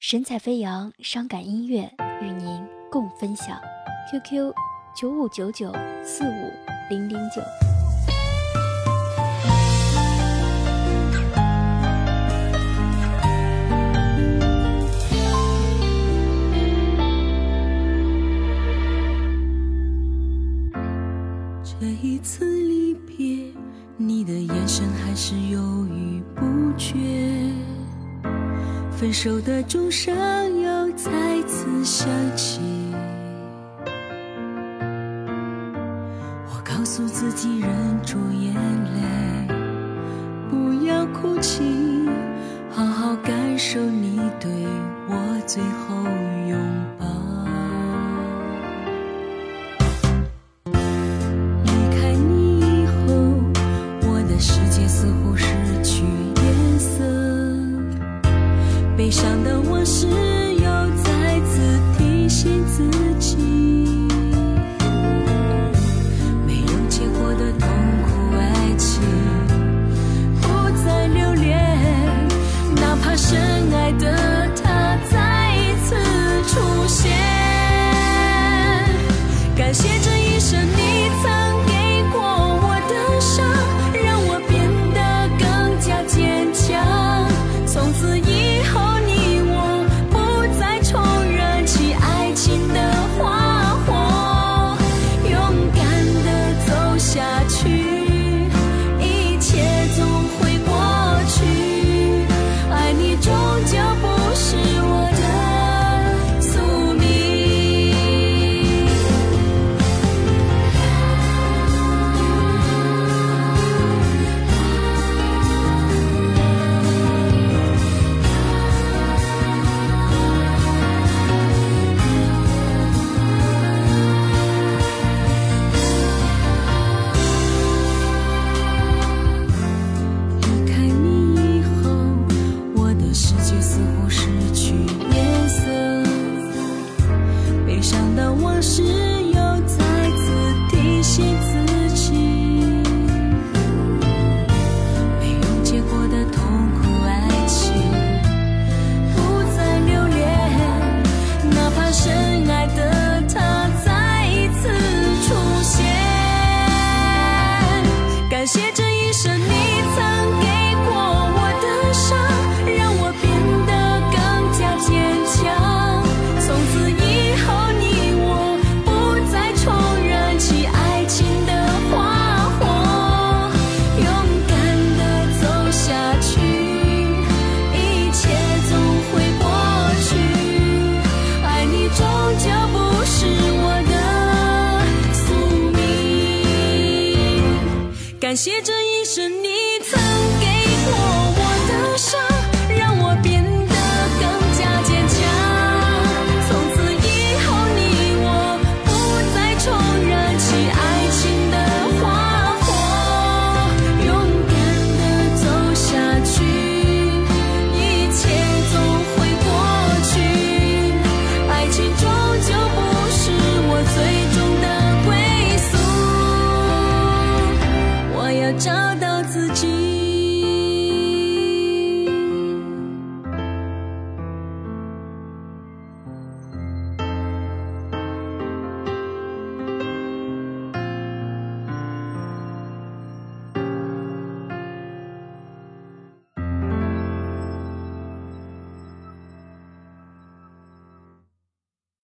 神采飞扬，伤感音乐与您共分享。QQ：九五九九四五零零九。这一次离别，你的眼神还是犹豫不决。分手的钟声又再次响起，我告诉自己忍住眼泪，不要哭泣，好好感受你对我最后。是你曾给过我的伤。只